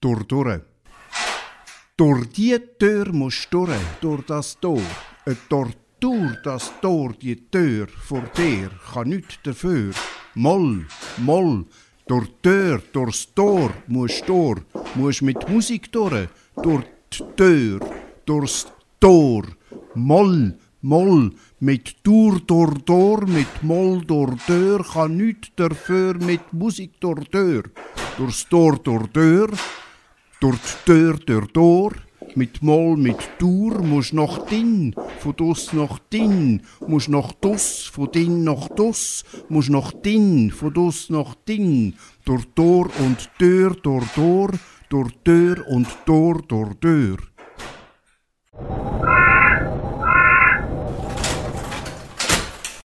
durch durch. Durch die Tür musst du durch, durch das Tor. Ein Tor durch das Tor, die Tür vor dir, kann nichts dafür. Moll, moll, durch die Tür, durchs Tor musst du durch, musst mit Musik durch, durch die Tür, durchs Tor. Moll, moll, mit Dur, durch Tor, mit Moll, durch Tür, kann nichts dafür, mit Musik durch Tür. Durchs Tor, durch Tür, durch die Tür, durch Tor, mit Moll, mit Tour, musst nach din, von dus nach din, musst nach dus, von din nach dus, musst nach din, von dus nach din, durch Tor und Tür, durch Tor, durch Tür und Tor, durch Tür.